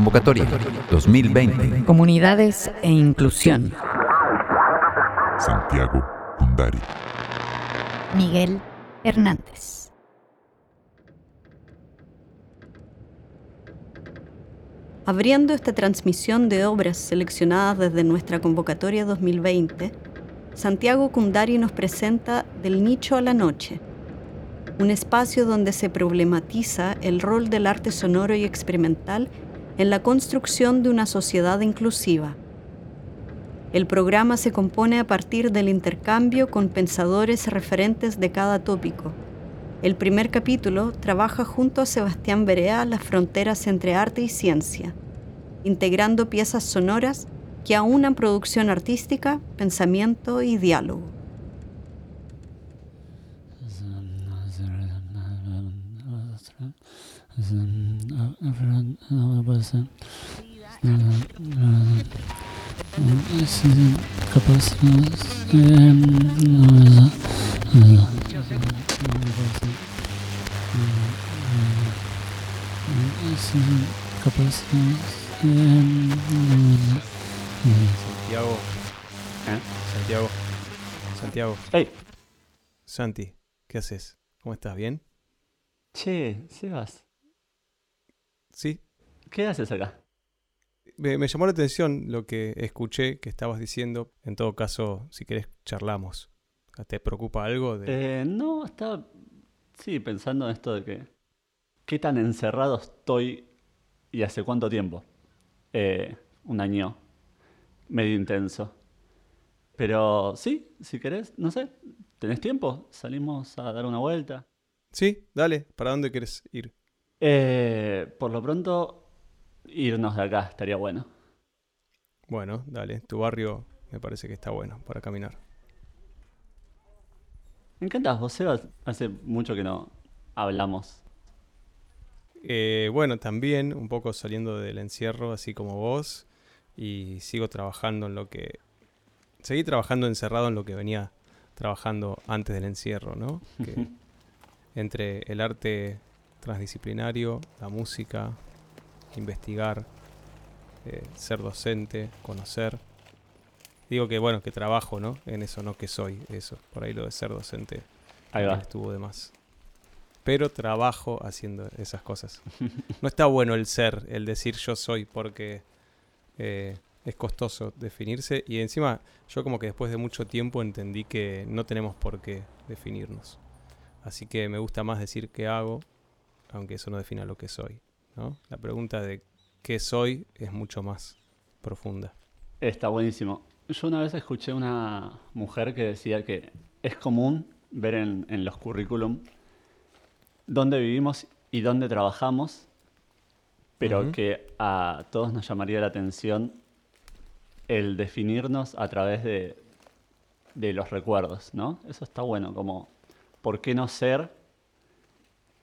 Convocatoria 2020. Comunidades e inclusión. Santiago Kundari. Miguel Hernández. Abriendo esta transmisión de obras seleccionadas desde nuestra convocatoria 2020, Santiago Kundari nos presenta Del nicho a la noche, un espacio donde se problematiza el rol del arte sonoro y experimental en la construcción de una sociedad inclusiva. El programa se compone a partir del intercambio con pensadores referentes de cada tópico. El primer capítulo trabaja junto a Sebastián Berea las fronteras entre arte y ciencia, integrando piezas sonoras que aunan producción artística, pensamiento y diálogo. Santiago. Santiago. Santiago. Hey, Santi, ¿qué haces? ¿Cómo estás? ¿Bien? che, Sebas, Sí. ¿qué haces acá? Me, me llamó la atención lo que escuché que estabas diciendo. En todo caso, si querés, charlamos. ¿Te preocupa algo? De... Eh, no, estaba, sí, pensando en esto de que, ¿qué tan encerrado estoy y hace cuánto tiempo? Eh, un año medio intenso. Pero sí, si querés, no sé, ¿tenés tiempo? Salimos a dar una vuelta. Sí, dale. ¿Para dónde quieres ir? Eh, por lo pronto, irnos de acá estaría bueno. Bueno, dale. Tu barrio me parece que está bueno para caminar. Me encantás, vos, Sebas. Hace mucho que no hablamos. Eh, bueno, también un poco saliendo del encierro, así como vos, y sigo trabajando en lo que... Seguí trabajando encerrado en lo que venía trabajando antes del encierro, ¿no? Que entre el arte transdisciplinario, la música, investigar, eh, ser docente, conocer. Digo que bueno, que trabajo, ¿no? En eso, no que soy eso. Por ahí lo de ser docente Ahí va. estuvo de más. Pero trabajo haciendo esas cosas. No está bueno el ser, el decir yo soy, porque eh, es costoso definirse. Y encima, yo como que después de mucho tiempo entendí que no tenemos por qué definirnos. Así que me gusta más decir qué hago, aunque eso no defina lo que soy. ¿no? La pregunta de qué soy es mucho más profunda. Está buenísimo. Yo una vez escuché una mujer que decía que es común ver en, en los currículum dónde vivimos y dónde trabajamos, pero que a todos nos llamaría la atención el definirnos a través de, de los recuerdos, ¿no? Eso está bueno, como, ¿por qué no ser,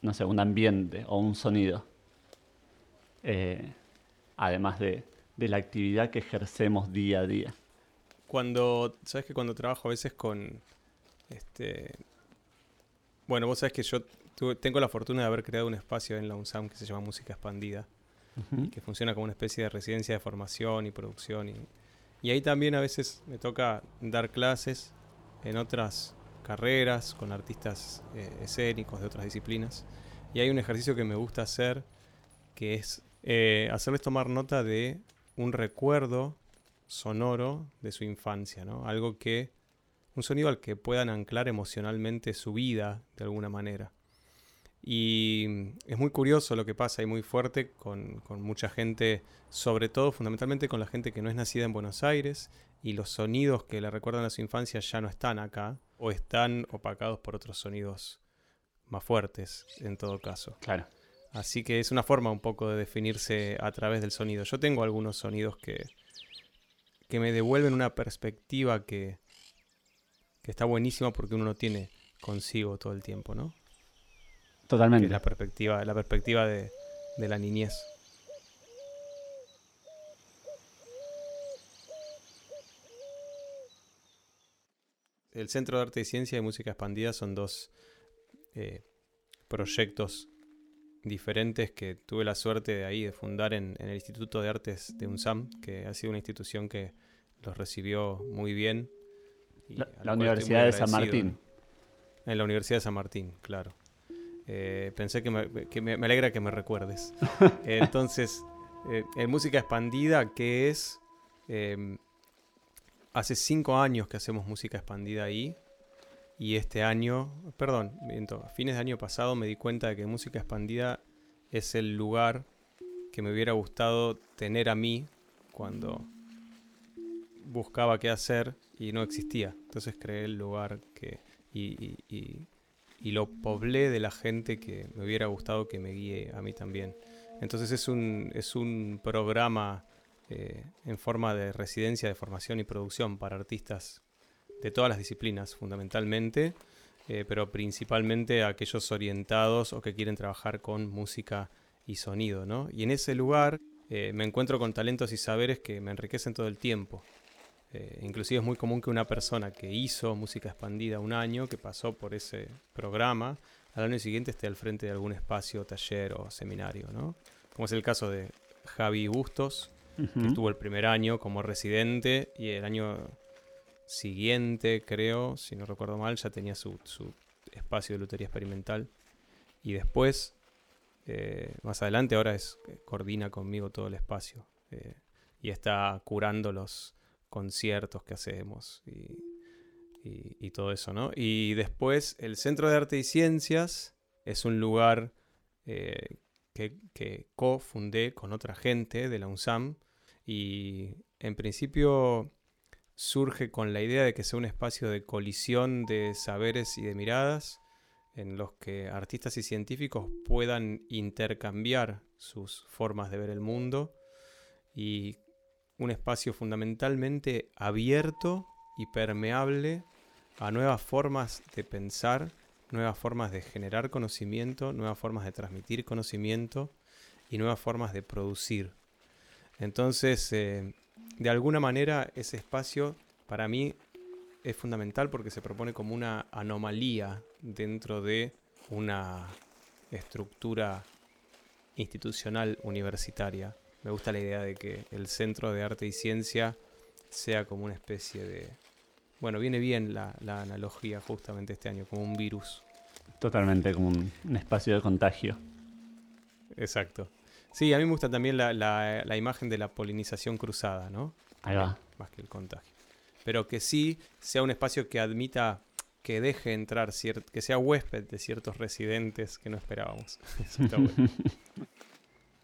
no sé, un ambiente o un sonido? Eh, además de, de la actividad que ejercemos día a día. Cuando, sabes que cuando trabajo a veces con, este, bueno, vos sabes que yo tuve- tengo la fortuna de haber creado un espacio en la UNSAM que se llama Música Expandida, que funciona como una especie de residencia de formación y producción. Y, y ahí también a veces me toca dar clases en otras carreras con artistas eh, escénicos de otras disciplinas. Y hay un ejercicio que me gusta hacer que es eh, hacerles tomar nota de un recuerdo sonoro de su infancia, ¿no? Algo que, un sonido al que puedan anclar emocionalmente su vida de alguna manera. Y es muy curioso lo que pasa y muy fuerte con, con mucha gente, sobre todo fundamentalmente con la gente que no es nacida en Buenos Aires y los sonidos que le recuerdan a su infancia ya no están acá o están opacados por otros sonidos más fuertes en todo caso. Claro. Así que es una forma un poco de definirse a través del sonido. Yo tengo algunos sonidos que, que me devuelven una perspectiva que, que está buenísima porque uno no tiene consigo todo el tiempo, ¿no? Que Totalmente. es la perspectiva, la perspectiva de, de la niñez. El Centro de Arte y Ciencia y Música Expandida son dos eh, proyectos diferentes que tuve la suerte de ahí de fundar en, en el Instituto de Artes de UNSAM, que ha sido una institución que los recibió muy bien. La, Universidad de San. Martín. En la Universidad de San Martín, claro. Eh, pensé que, me, que me- me alegra que me recuerdes. Entonces, eh, en música expandida, ¿qué es? Eh, hace cinco años que hacemos música expandida ahí. Y este año, perdón, a fines de año pasado me di cuenta de que música expandida es el lugar que me hubiera gustado tener a mí cuando buscaba qué hacer y no existía. Entonces creé el lugar que y- y lo poblé de la gente que me hubiera gustado que me guíe a mí también. Entonces es un, es un programa eh, en forma de residencia de formación y producción para artistas de todas las disciplinas, fundamentalmente, eh, pero principalmente aquellos orientados o que quieren trabajar con música y sonido, ¿no? Y en ese lugar eh, me encuentro con talentos y saberes que me enriquecen todo el tiempo. Eh, inclusive es muy común que una persona que hizo música expandida un año, que pasó por ese programa, al año siguiente esté al frente de algún espacio, taller o seminario, ¿no? Como es el caso de Javi Bustos, estuvo el primer año como residente y el año siguiente, creo, si no recuerdo mal, ya tenía su, su espacio de lutería experimental. Y después, eh, más adelante, ahora es coordina conmigo todo el espacio. eh, y está curando los conciertos que hacemos y, todo eso, ¿no? Y después, el Centro de Arte y Ciencias es un lugar eh, que, que cofundé con otra gente de la UNSAM y en principio surge con la idea de que sea un espacio de colisión de saberes y de miradas en los que artistas y científicos puedan intercambiar sus formas de ver el mundo y un espacio fundamentalmente abierto y permeable a nuevas formas de pensar, nuevas formas de generar conocimiento, nuevas formas de transmitir conocimiento y nuevas formas de producir. Entonces, eh, de alguna manera, ese espacio para mí es fundamental porque se propone como una anomalía dentro de una estructura institucional universitaria. Me gusta la idea de que el Centro de Arte y Ciencia sea como una especie de... Bueno, viene bien la, la analogía justamente este año, como un virus. Totalmente como un, un espacio de contagio. Exacto. Sí, a mí me gusta también la, la- la imagen de la polinización cruzada, ¿no? Ahí va. Más que el contagio. Pero que sí sea un espacio que admita, que deje entrar, que sea huésped de ciertos residentes que no esperábamos. Eso está bueno.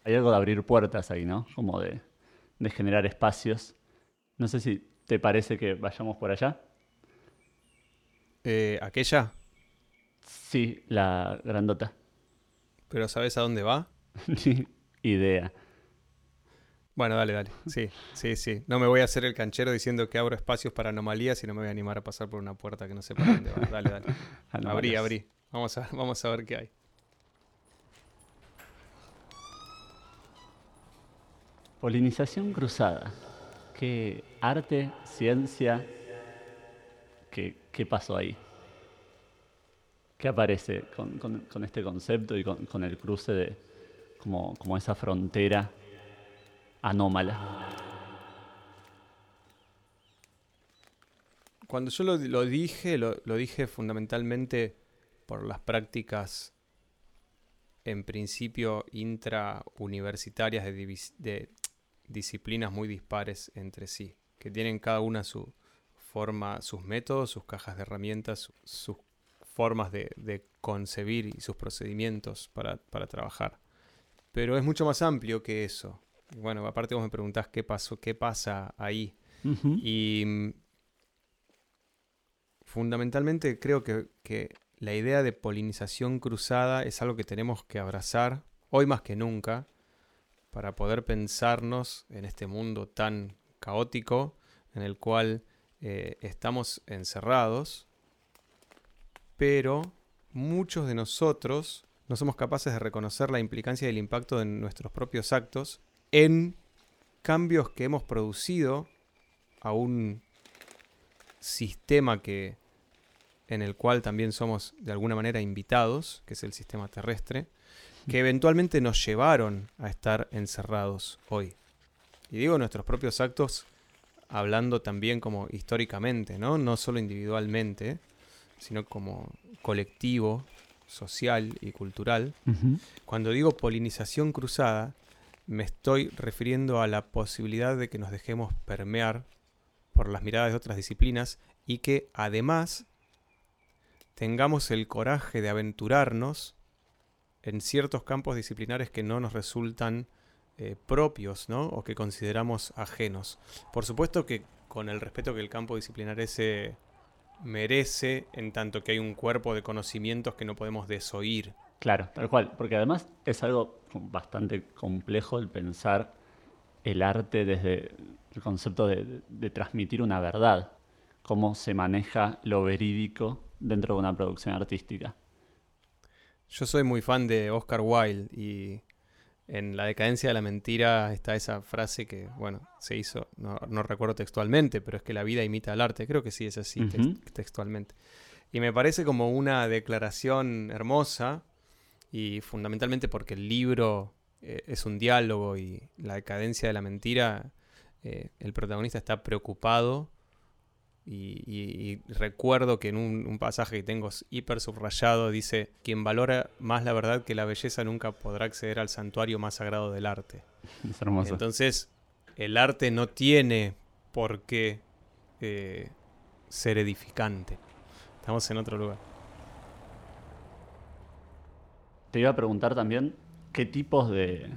Hay algo de abrir puertas ahí, ¿no? Como de, de generar espacios. No sé si te parece que vayamos por allá. Eh, aquella, Sí, la grandota. pero ¿sabes a dónde va? idea. Bueno, dale, dale. Sí, sí, sí. No me voy a hacer el canchero diciendo que abro espacios para anomalías y no me voy a animar a pasar por una puerta que no sé para dónde va. Dale, dale. Abrí, abrí. Vamos a, vamos a ver qué hay. Polinización cruzada. ¿Qué arte, ciencia? ¿Qué, qué pasó ahí? ¿Qué aparece con, con- con este concepto y con, con el cruce de como, como esa frontera anómala? Cuando yo lo, dije, lo, lo dije fundamentalmente por las prácticas, en principio, intrauniversitarias de, de disciplinas muy dispares entre sí, que tienen cada una su forma, sus métodos, sus cajas de herramientas, su- sus formas de, de concebir y sus procedimientos para, para trabajar. Pero es mucho más amplio que eso. Bueno, aparte vos me preguntás qué pasó, qué pasa ahí. Y mm, fundamentalmente creo que, que la idea de polinización cruzada es algo que tenemos que abrazar hoy más que nunca para poder pensarnos en este mundo tan caótico en el cual eh, estamos encerrados, pero muchos de nosotros no somos capaces de reconocer la implicancia y el impacto de nuestros propios actos en cambios que hemos producido a un sistema que en el cual también somos de alguna manera invitados, que es el sistema terrestre, que eventualmente nos llevaron a estar encerrados hoy. Y digo nuestros propios actos hablando también como históricamente, ¿no? No solo individualmente, sino como colectivo, social y cultural. Cuando digo polinización cruzada, me estoy refiriendo a la posibilidad de que nos dejemos permear por las miradas de otras disciplinas y que además tengamos el coraje de aventurarnos en ciertos campos disciplinares que no nos resultan eh, propios, ¿no? O que consideramos ajenos. Por supuesto que con el respeto que el campo disciplinar ese merece, en tanto que hay un cuerpo de conocimientos que no podemos desoír. Claro, tal cual, porque además es algo bastante complejo el pensar el arte desde el concepto de, de transmitir una verdad, cómo se maneja lo verídico dentro de una producción artística. Yo soy muy fan de Oscar Wilde y en La decadencia de la mentira está esa frase que, bueno, se hizo, no, recuerdo textualmente, pero es que la vida imita al arte. Creo que sí es así textualmente. Y me parece como una declaración hermosa y fundamentalmente porque el libro eh, es un diálogo y la decadencia de la mentira, eh, el protagonista está preocupado y, recuerdo que en un, pasaje que tengo hiper subrayado dice, quien valora más la verdad que la belleza nunca podrá acceder al santuario más sagrado del arte. Es hermoso. Entonces, el arte no tiene por qué eh, ser edificante. Estamos en otro lugar. Te iba a preguntar también qué tipos de,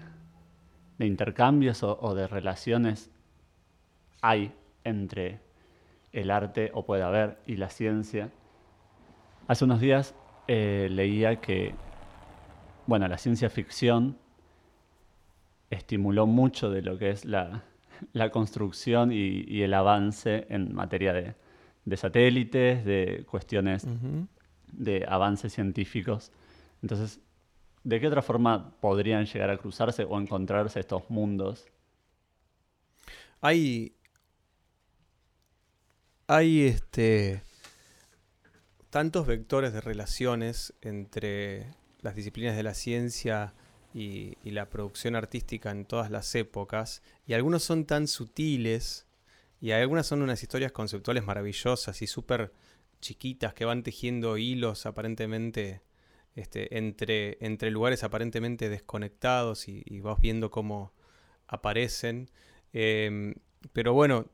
intercambios o de relaciones hay entre el arte, o puede haber, y la ciencia. Hace unos días eh, leía que, bueno, la ciencia ficción estimuló mucho de lo que es la, construcción y, el avance en materia de, satélites, de cuestiones de avances científicos. Entonces, ¿de qué otra forma podrían llegar a cruzarse o encontrarse estos mundos? Hay hay este tantos vectores de relaciones entre las disciplinas de la ciencia y, la producción artística en todas las épocas, y algunos son tan sutiles, y algunas son unas historias conceptuales maravillosas y súper chiquitas que van tejiendo hilos aparentemente este, entre, lugares aparentemente desconectados y, vas viendo cómo aparecen. Em, pero bueno,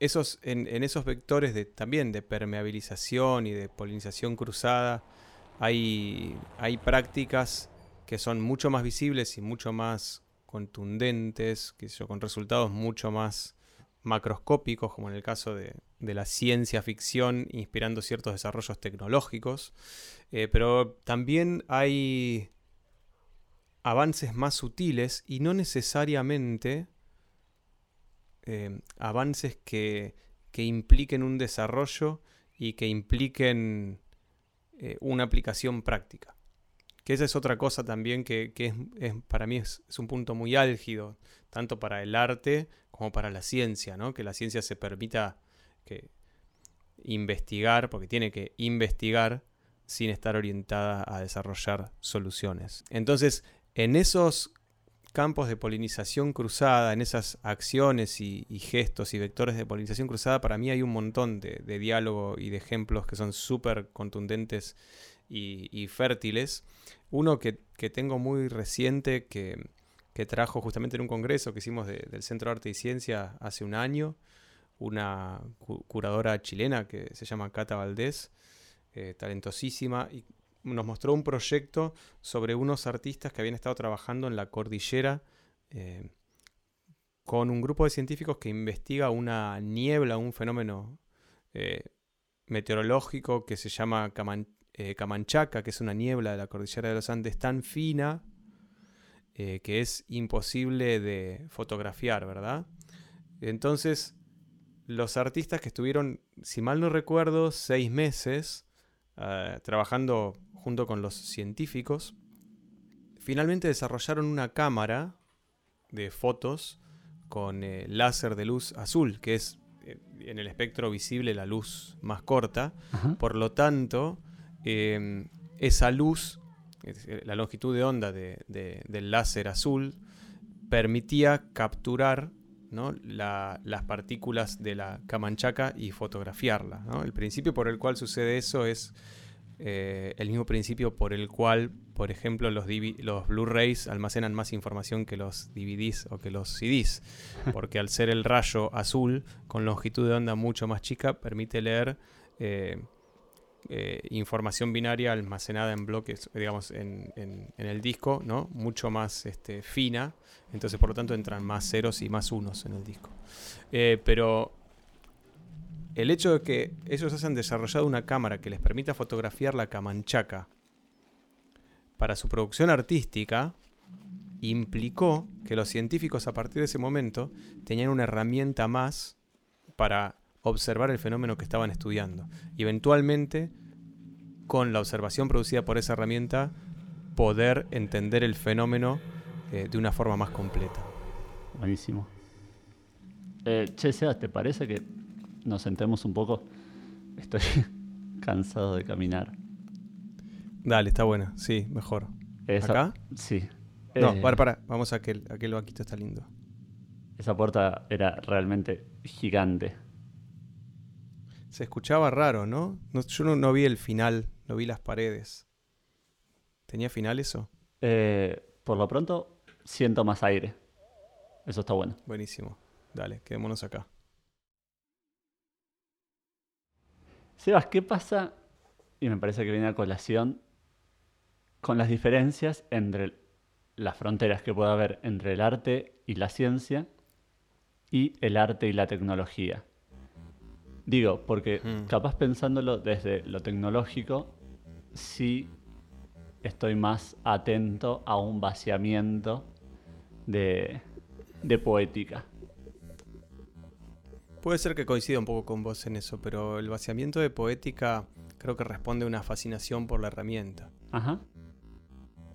esos, en, esos vectores de, también de permeabilización y de polinización cruzada, hay, hay prácticas que son mucho más visibles y mucho más contundentes, que con resultados mucho más macroscópicos, como en el caso de, la ciencia ficción, inspirando ciertos desarrollos tecnológicos, eh, pero también hay avances más sutiles y no necesariamente eh, avances que, impliquen un desarrollo y que impliquen eh, una aplicación práctica. Que esa es otra cosa también que, es, para mí es, un punto muy álgido, tanto para el arte como para la ciencia, ¿no? que la ciencia se permita que investigar, porque tiene que investigar sin estar orientada a desarrollar soluciones. Entonces, en esos campos de polinización cruzada, en esas acciones y, gestos y vectores de polinización cruzada, para mí hay un montón de, diálogo y de ejemplos que son súper contundentes y, fértiles. Uno que, tengo muy reciente, que, trajo justamente en un congreso que hicimos del Centro de Arte y Ciencia hace un año, una curadora chilena que se llama Cata Valdés, eh, talentosísima, nos mostró un proyecto sobre unos artistas que habían estado trabajando en la cordillera eh, con un grupo de científicos que investiga una niebla, un fenómeno eh, meteorológico que se llama eh, Camanchaca, que es una niebla de la cordillera de los Andes tan fina que es imposible de fotografiar, ¿verdad? Entonces, los artistas que estuvieron, si mal no recuerdo, seis meses trabajando junto con los científicos, finalmente desarrollaron una cámara de fotos con eh, láser de luz azul, que es eh, en el espectro visible la luz más corta. Por lo tanto, em, esa luz la longitud de onda de- de- del láser azul permitía capturar ¿no? la- las partículas de la camanchaca y fotografiarla. ¿no? El principio por el cual sucede eso es eh, el mismo principio por el cual, por ejemplo, los, Blu-rays almacenan más información que los DVDs o que los CDs, porque al ser el rayo azul con longitud de onda mucho más chica, permite leer eh, eh, información binaria almacenada en bloques, digamos, en, en- en el disco, ¿no? Mucho más este, fina, entonces por lo tanto entran más ceros y más unos en el disco. Pero el hecho de que ellos hayan desarrollado una cámara que les permita fotografiar la camanchaca para su producción artística implicó que los científicos a partir de ese momento tenían una herramienta más para observar el fenómeno que estaban estudiando. Y eventualmente, con la observación producida por esa herramienta, poder entender el fenómeno eh, de una forma más completa. Buenísimo. Eh, che, ¿te parece que nos sentemos un poco? Estoy cansado de caminar. Dale, está buena. Sí, mejor. Esa- ¿Acá? Sí. No, Eh, para, para. Vamos a aquel, aquel banquito está lindo. Esa puerta era realmente gigante. Se escuchaba raro, ¿no? No- yo no, no vi el final, no vi las paredes. ¿Tenía final eso? Eh, por lo pronto, siento más aire. Eso está bueno. Buenísimo. Dale, quedémonos acá. Sebas, ¿qué pasa? Y me parece que viene a colación con las diferencias entre las fronteras que puede haber entre el arte y la ciencia y el arte y la tecnología. Digo, porque Mm. capaz pensándolo desde lo tecnológico, sí estoy más atento a un vaciamiento de, de poética. Puede ser que coincida un poco con vos en eso, pero el vaciamiento de poética creo que responde a una fascinación por la herramienta. Ajá.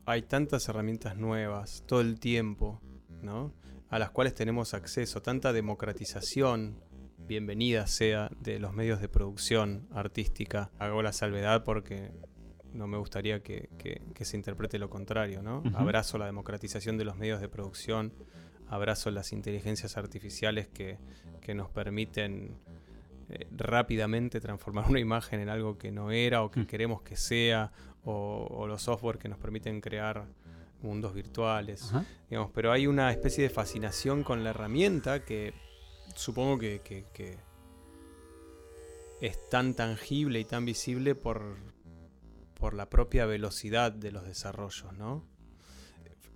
Hay tantas herramientas nuevas todo el tiempo, ¿no? A las cuales tenemos acceso, tanta democratización, bienvenida sea, de los medios de producción artística. Hago la salvedad porque no me gustaría que, que- que se interprete lo contrario, ¿no? Abrazo la democratización de los medios de producción, abrazo las inteligencias artificiales que, que nos permiten eh, rápidamente transformar una imagen en algo que no era o que Mm. queremos que sea, o, o los software que nos permiten crear mundos virtuales. Digamos, pero hay una especie de fascinación con la herramienta que supongo que, que- que es tan tangible y tan visible por, por la propia velocidad de los desarrollos, ¿no?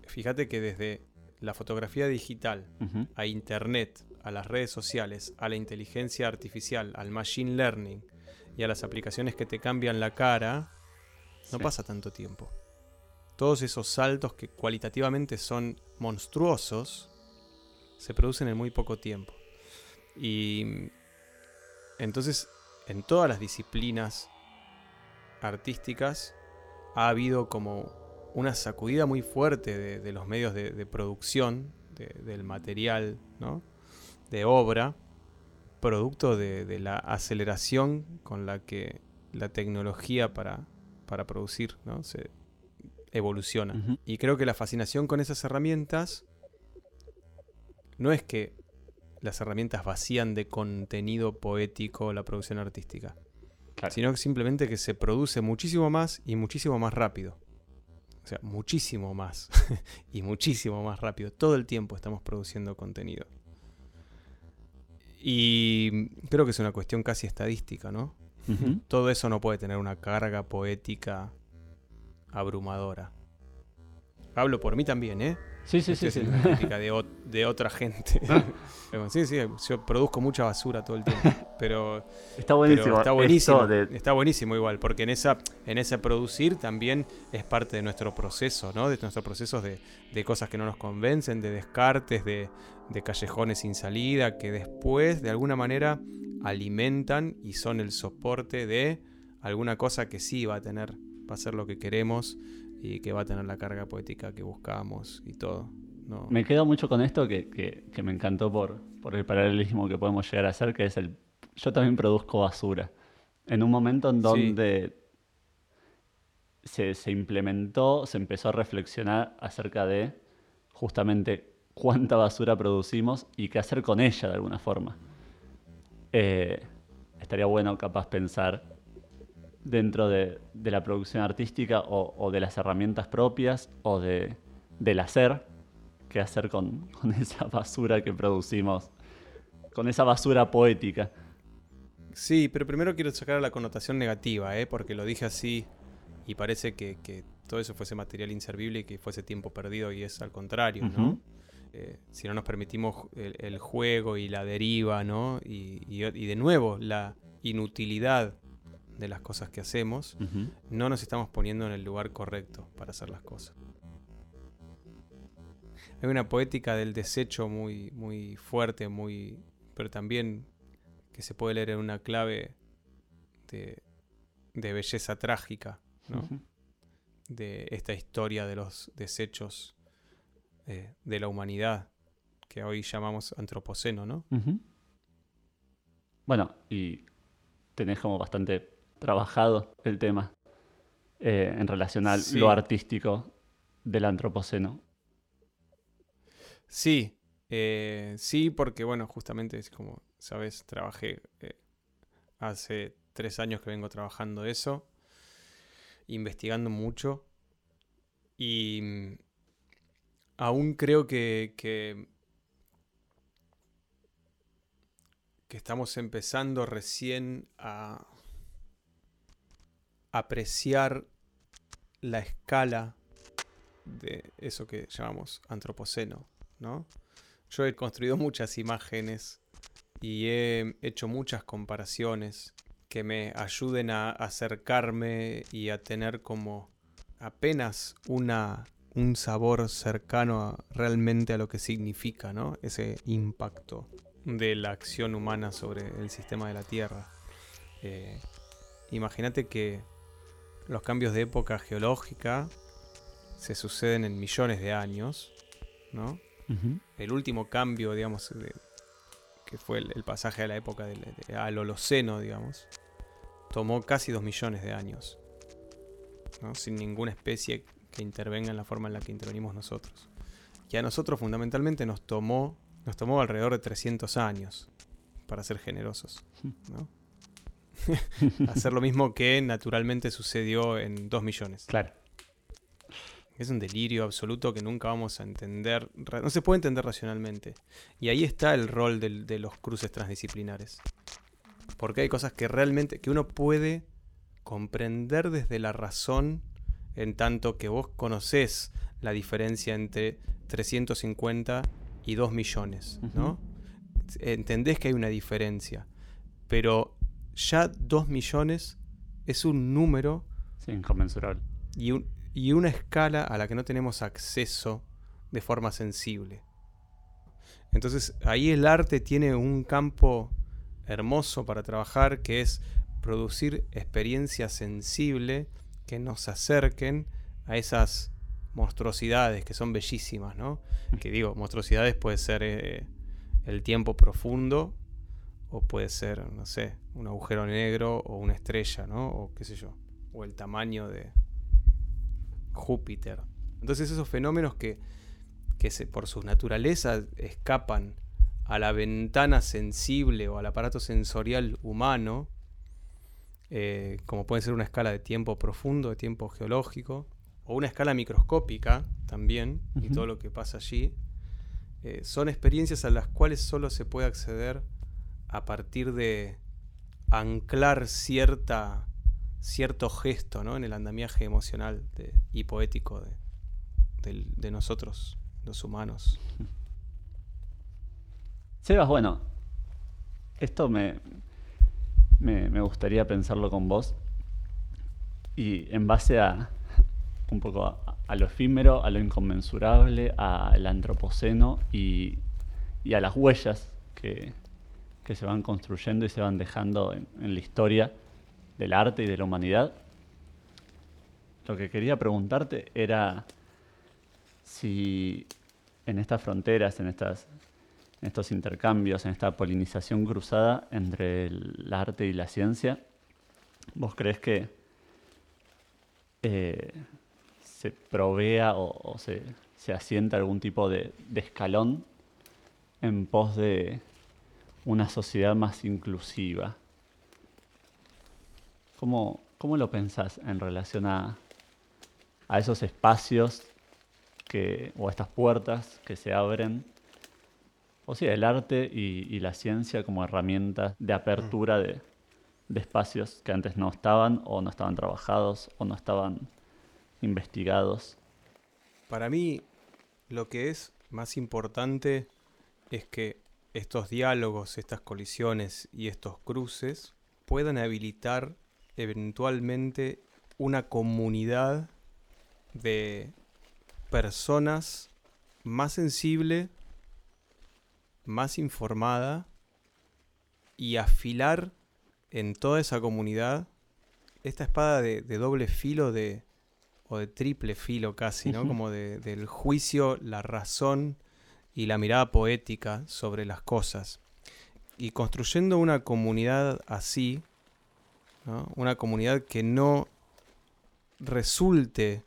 Fíjate que desde la fotografía digital a Internet, a las redes sociales, a la inteligencia artificial, al machine learning y a las aplicaciones que te cambian la cara, no Sí. pasa tanto tiempo. Todos esos saltos que cualitativamente son monstruosos se producen en muy poco tiempo. Y entonces, en todas las disciplinas artísticas ha habido como una sacudida muy fuerte de, de los medios de, de producción, de- del material, ¿no? de obra, producto de, la aceleración con la que la tecnología para, para producir ¿no? se evoluciona. Y creo que la fascinación con esas herramientas no es que las herramientas vacían de contenido poético la producción artística, Claro. sino que simplemente que se produce muchísimo más y muchísimo más rápido. O sea, muchísimo más y muchísimo más rápido. Todo el tiempo estamos produciendo contenido. Y creo que es una cuestión casi estadística, ¿no? Todo eso no puede tener una carga poética abrumadora. Hablo por mí también, ¿eh? Sí, sí, sí. sí. crítica de, de otra gente. Pero sí, sí, yo produzco mucha basura todo el tiempo. Pero, Está pero buenísimo. está buenísimo. de- Está buenísimo igual, porque en esa, en ese producir también es parte de nuestro proceso, ¿no? De nuestros procesos de, de cosas que no nos convencen, de descartes, de, de callejones sin salida, que después, de alguna manera, alimentan y son el soporte de alguna cosa que sí va a tener, va a ser lo que queremos y que va a tener la carga poética que buscamos y todo. No. Me quedo mucho con esto que, que- que me encantó por, por el paralelismo que podemos llegar a hacer, que es el... Yo también produzco basura. En un momento en Sí. donde se, se implementó, se empezó a reflexionar acerca de justamente cuánta basura producimos y qué hacer con ella de alguna forma. Eh, estaría bueno capaz pensar dentro de, de la producción artística o, o de las herramientas propias o de, del hacer, qué hacer con, con esa basura que producimos, con esa basura poética. Sí, pero primero quiero sacar la connotación negativa, ¿eh? porque lo dije así y parece que, que todo eso fuese material inservible y que fuese tiempo perdido y es al contrario, ¿no? Eh, si no nos permitimos el, el juego y la deriva, ¿no? Y, y- y de nuevo, la inutilidad de las cosas que hacemos, no nos estamos poniendo en el lugar correcto para hacer las cosas. Hay una poética del desecho muy, muy fuerte, muy, pero también que se puede leer en una clave de, de belleza trágica, ¿no? De esta historia de los desechos eh, de la humanidad, que hoy llamamos antropoceno, ¿no? Bueno, y tenés como bastante trabajado el tema eh, en relación a Sí. lo artístico del antropoceno. Sí, eh, sí, porque bueno, justamente es como, sabes, trabajé eh, hace tres años que vengo trabajando eso, investigando mucho y mm, aún creo que, que, que estamos empezando recién a apreciar la escala de eso que llamamos antropoceno, ¿no? Yo he construido muchas imágenes y he hecho muchas comparaciones que me ayuden a acercarme y a tener como apenas una, un sabor cercano a- realmente a lo que significa, ¿no? Ese impacto de la acción humana sobre el sistema de la Tierra. Eh, Imagínate que los cambios de época geológica se suceden en millones de años, ¿no? El último cambio, digamos, de- que fue el, el pasaje a la época del, de- al Holoceno, digamos, tomó casi dos millones de años, ¿no? sin ninguna especie que intervenga en la forma en la que intervenimos nosotros. Y a nosotros fundamentalmente nos tomó, nos tomó alrededor de 300 años, para ser generosos, ¿no? Hacer lo mismo que naturalmente sucedió en 2 millones. Claro. Es un delirio absoluto que nunca vamos a entender, no se puede entender racionalmente. Y ahí está el rol de los cruces transdisciplinares. Porque hay cosas que realmente, que uno puede comprender desde la razón, en tanto que vos conocés la diferencia entre 350 y 2 millones, ¿no? Entendés que hay una diferencia. Pero ya 2 millones es un número Sí, inconmensurable. y, un- y una escala a la que no tenemos acceso de forma sensible. Entonces ahí el arte tiene un campo hermoso para trabajar que es producir experiencias sensibles que nos acerquen a esas monstruosidades que son bellísimas, ¿no? Que digo, monstruosidades puede ser eh, el tiempo profundo o puede ser, no sé, un agujero negro o una estrella, ¿no? O qué sé yo, o el tamaño de Júpiter. Entonces esos fenómenos que, que se, por su naturaleza escapan a la ventana sensible o al aparato sensorial humano, eh, como puede ser una escala de tiempo profundo, de tiempo geológico, o una escala microscópica también, y todo lo que pasa allí, eh, son experiencias a las cuales solo se puede acceder a partir de anclar cierta, cierto gesto ¿no? en el andamiaje emocional y poético de, nosotros, los humanos. Sebas, bueno, esto me, me, gustaría pensarlo con vos y en base a un poco a, a lo efímero, a lo inconmensurable, al antropoceno y, y a las huellas que, que se van construyendo y se van dejando en, en la historia del arte y de la humanidad. Lo que quería preguntarte era si en estas fronteras, en estas en estos intercambios, en esta polinización cruzada entre el, arte y la ciencia, ¿vos crees que, eh, se provea o, o se, se asienta algún tipo de, de escalón en pos de una sociedad más inclusiva. ¿Cómo, cómo lo pensás en relación a, a esos espacios que, o estas puertas que se abren? O sea, el arte y, la ciencia como herramientas de apertura de espacios que antes no estaban o no estaban trabajados o no estaban investigados. Para mí, lo que es más importante es que estos diálogos, estas colisiones y estos cruces puedan habilitar eventualmente una comunidad de personas más sensible, más informada y afilar en toda esa comunidad esta espada de, de doble filo de, o de triple filo casi, ¿no? Como de- del juicio, la razón y la mirada poética sobre las cosas. Y construyendo una comunidad así, ¿no? una comunidad que no resulte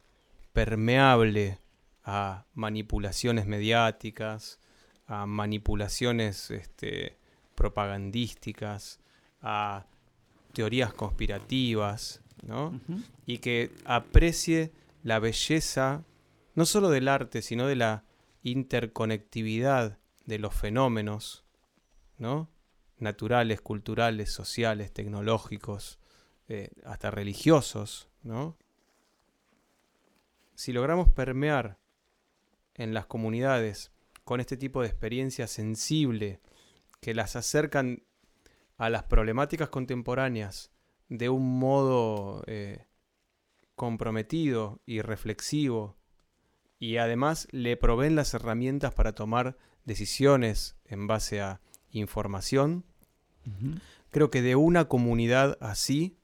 permeable a manipulaciones mediáticas, a manipulaciones este, propagandísticas, a teorías conspirativas, ¿no? Y que aprecie la belleza no solo del arte, sino de la interconectividad de los fenómenos, ¿no? Naturales, culturales, sociales, tecnológicos, eh, hasta religiosos, ¿no? Si logramos permear en las comunidades con este tipo de experiencia sensible que las acercan a las problemáticas contemporáneas de un modo eh, comprometido y reflexivo y además le proveen las herramientas para tomar decisiones en base a información, creo que de una comunidad así,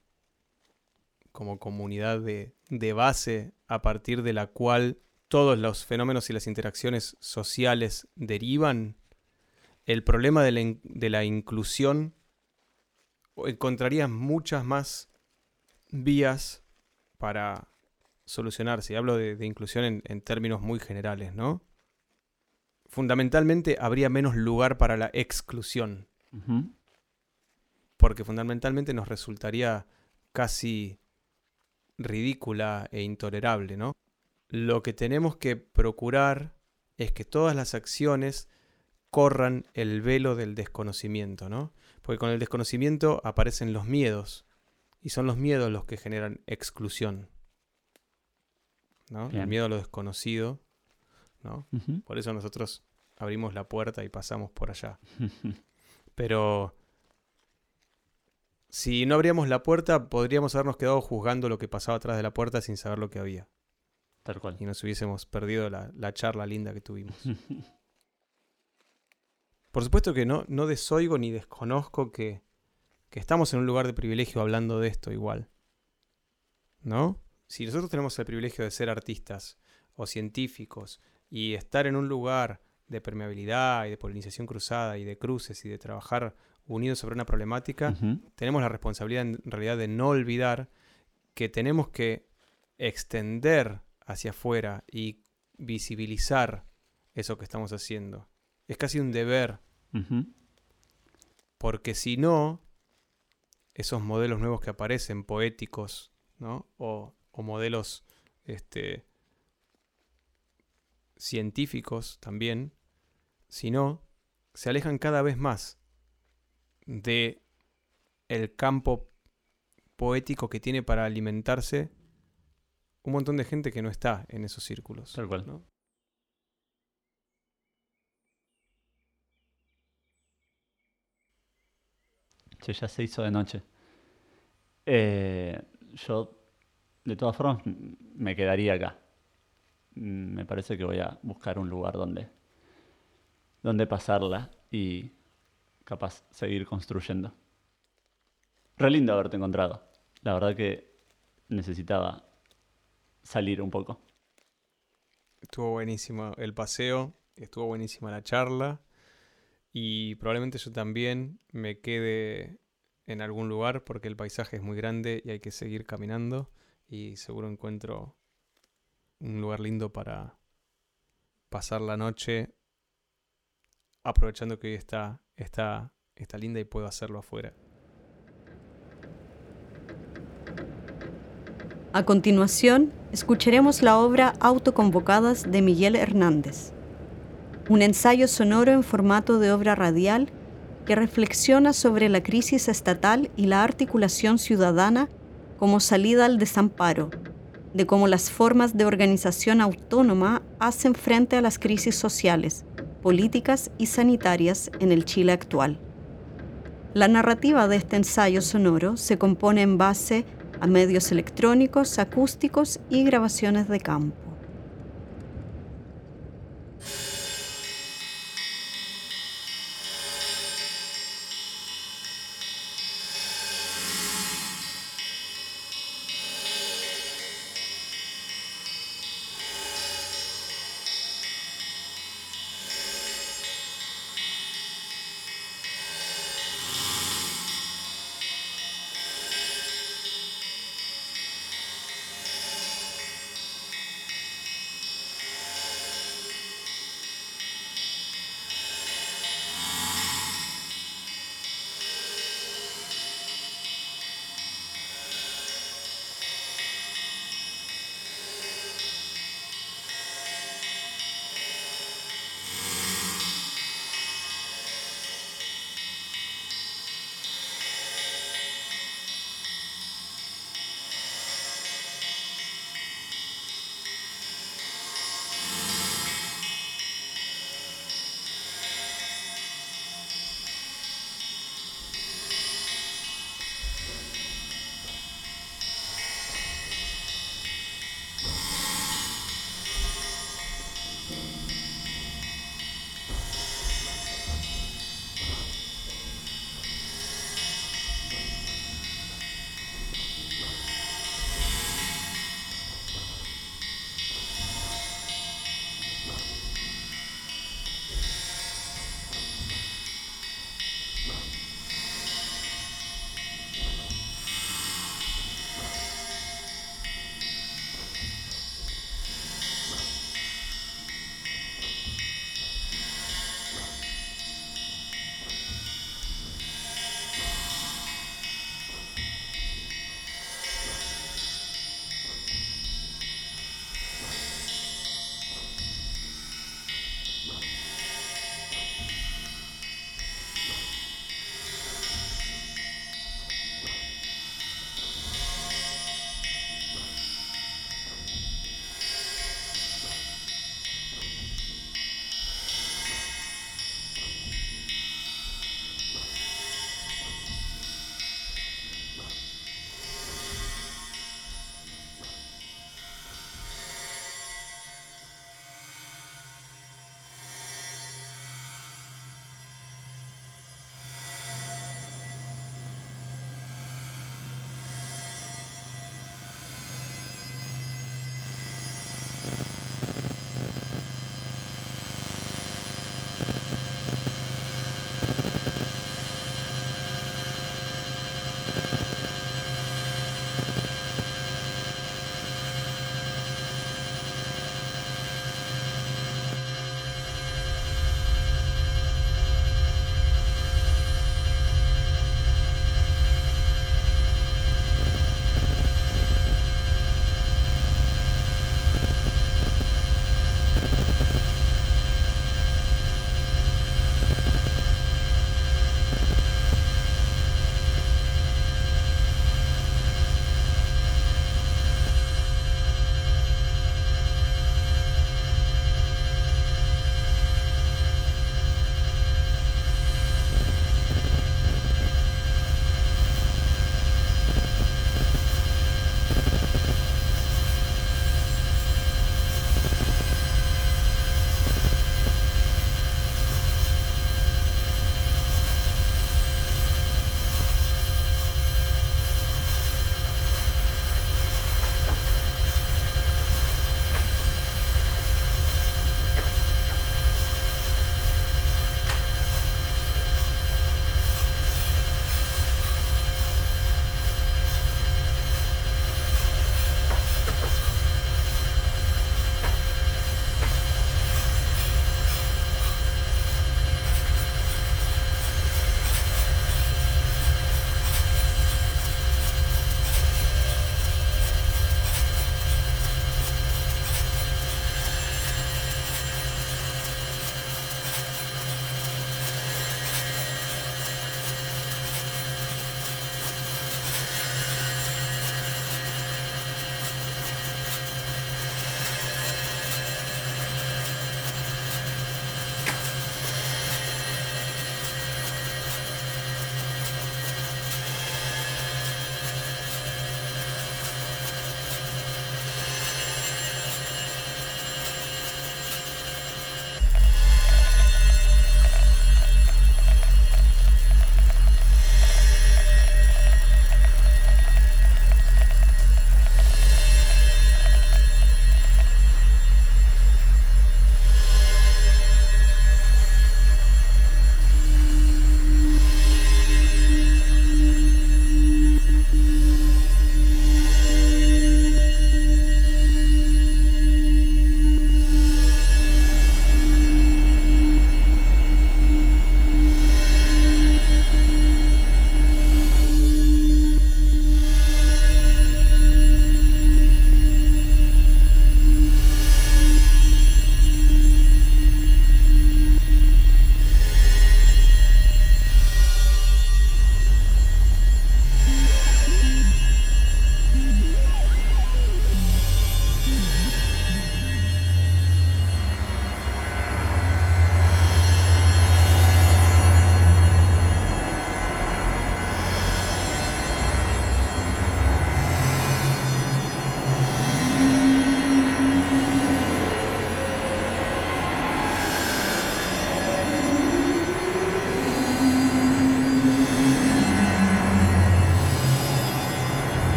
como comunidad de, de base a partir de la cual todos los fenómenos y las interacciones sociales derivan, el problema de la, de la inclusión encontrarías muchas más vías para solucionarse. Y hablo de, de inclusión en, en términos muy generales, ¿no? Fundamentalmente habría menos lugar para la exclusión porque fundamentalmente nos resultaría casi ridícula e intolerable, ¿no? Lo que tenemos que procurar es que todas las acciones corran el velo del desconocimiento, ¿no? Porque con el desconocimiento aparecen los miedos, y son los miedos los que generan exclusión, ¿no? El miedo a lo desconocido, ¿no? Por eso nosotros abrimos la puerta y pasamos por allá. Pero si no abríamos la puerta, podríamos habernos quedado juzgando lo que pasaba atrás de la puerta sin saber lo que había. Tal cual. Y nos hubiésemos perdido la, la charla linda que tuvimos. Por supuesto que no, no desoigo ni desconozco que, que estamos en un lugar de privilegio hablando de esto igual. ¿No? Si nosotros tenemos el privilegio de ser artistas o científicos y estar en un lugar de permeabilidad y de polinización cruzada y de cruces y de trabajar unidos sobre una problemática, tenemos la responsabilidad en realidad de no olvidar que tenemos que extender hacia afuera y visibilizar eso que estamos haciendo. Es casi un deber, porque si no, esos modelos nuevos que aparecen, poéticos, ¿no? O, o modelos este, científicos también, si no, se alejan cada vez más de el campo poético que tiene para alimentarse un montón de gente que no está en esos círculos. Tal cual. ¿no? Che, ya se hizo de noche. Eh, yo, de todas formas, me quedaría acá. Mm, Me parece que voy a buscar un lugar donde, donde pasarla y capaz seguir construyendo. Re lindo haberte encontrado. La verdad que necesitaba salir un poco. Estuvo buenísimo el paseo, estuvo buenísima la charla y probablemente yo también me quede en algún lugar porque el paisaje es muy grande y hay que seguir caminando y seguro encuentro un lugar lindo para pasar la noche aprovechando que hoy está, está, está linda y puedo hacerlo afuera. A continuación, escucharemos la obra Autoconvocadas de Miguel Hernández, un ensayo sonoro en formato de obra radial que reflexiona sobre la crisis estatal y la articulación ciudadana como salida al desamparo, de cómo las formas de organización autónoma hacen frente a las crisis sociales, políticas y sanitarias en el Chile actual. La narrativa de este ensayo sonoro se compone en base a medios electrónicos, acústicos y grabaciones de campo.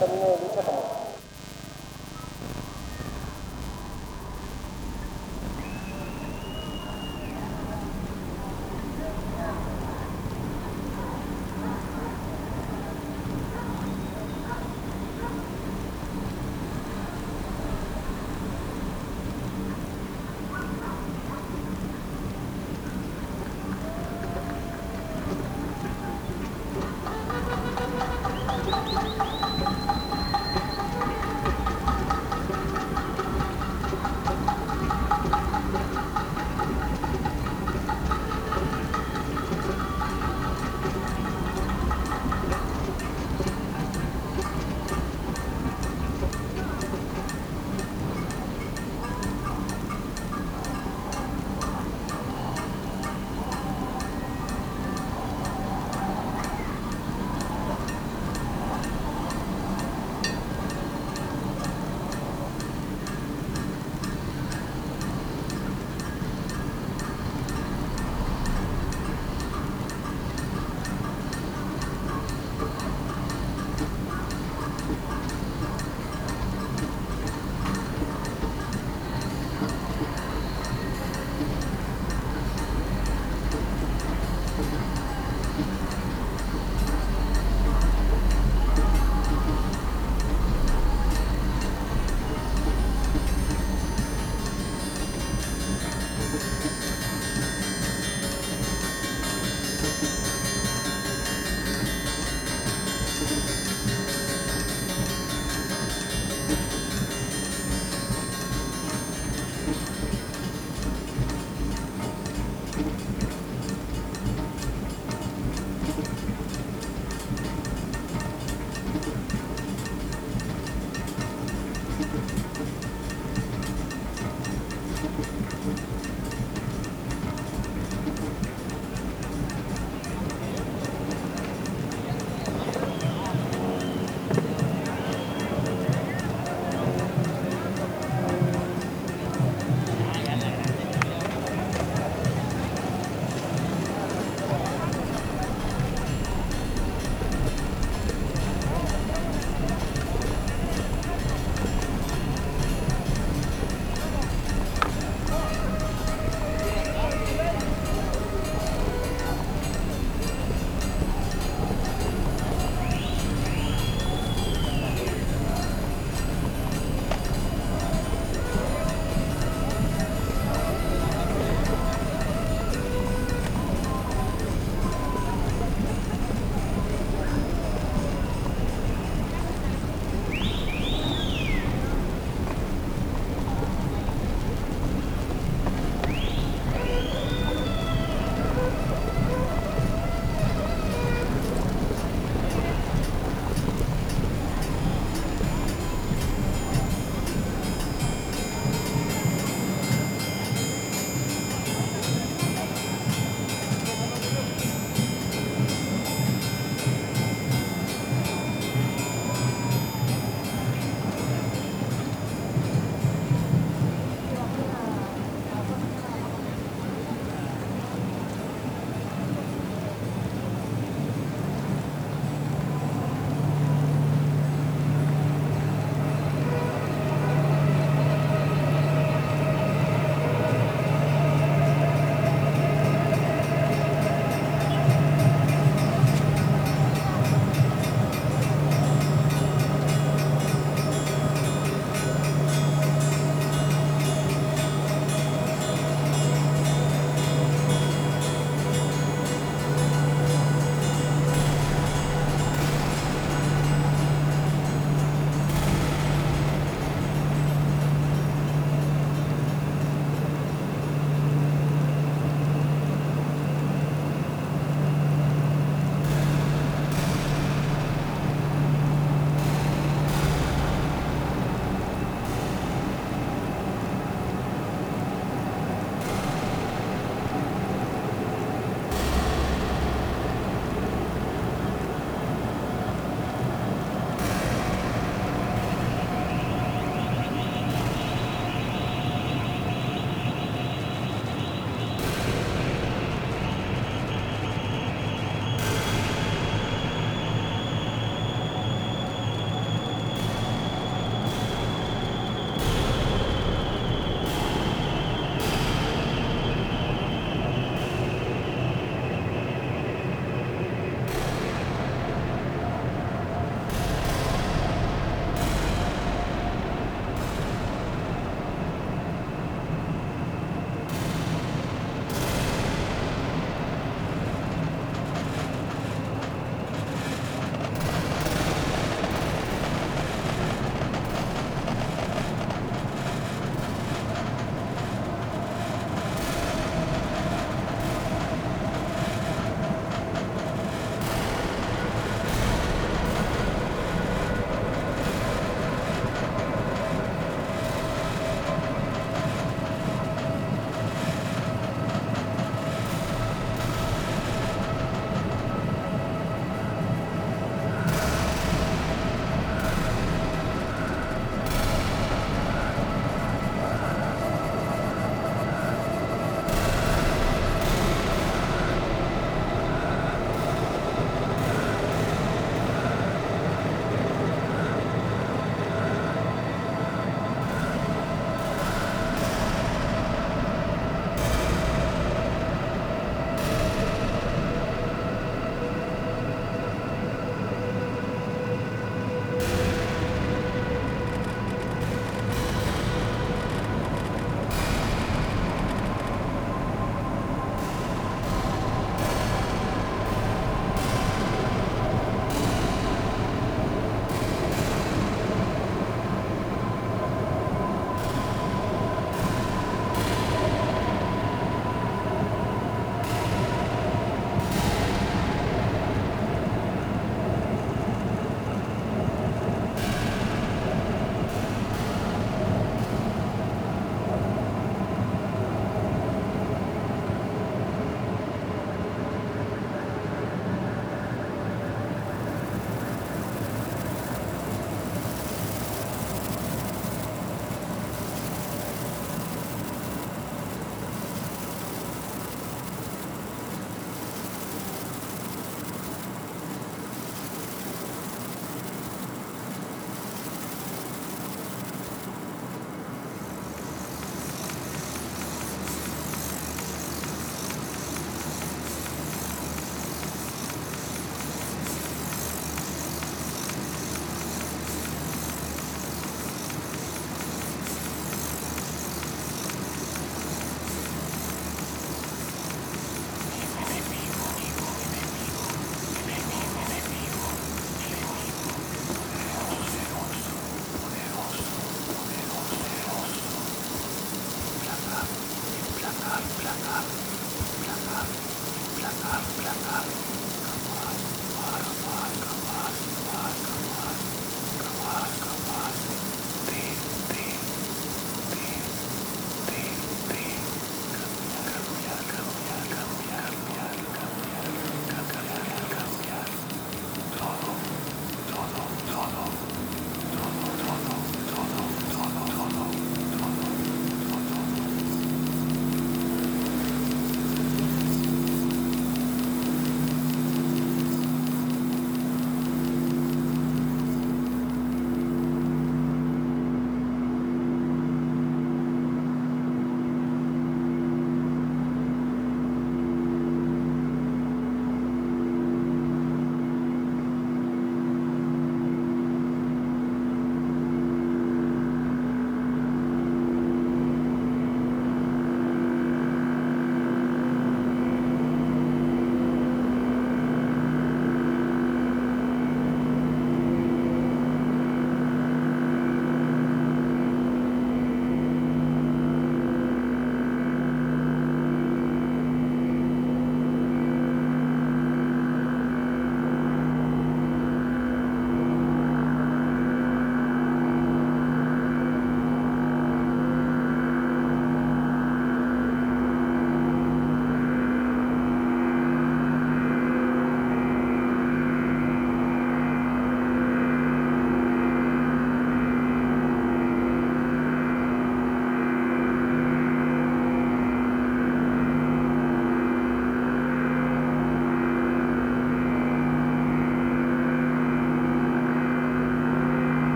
Común y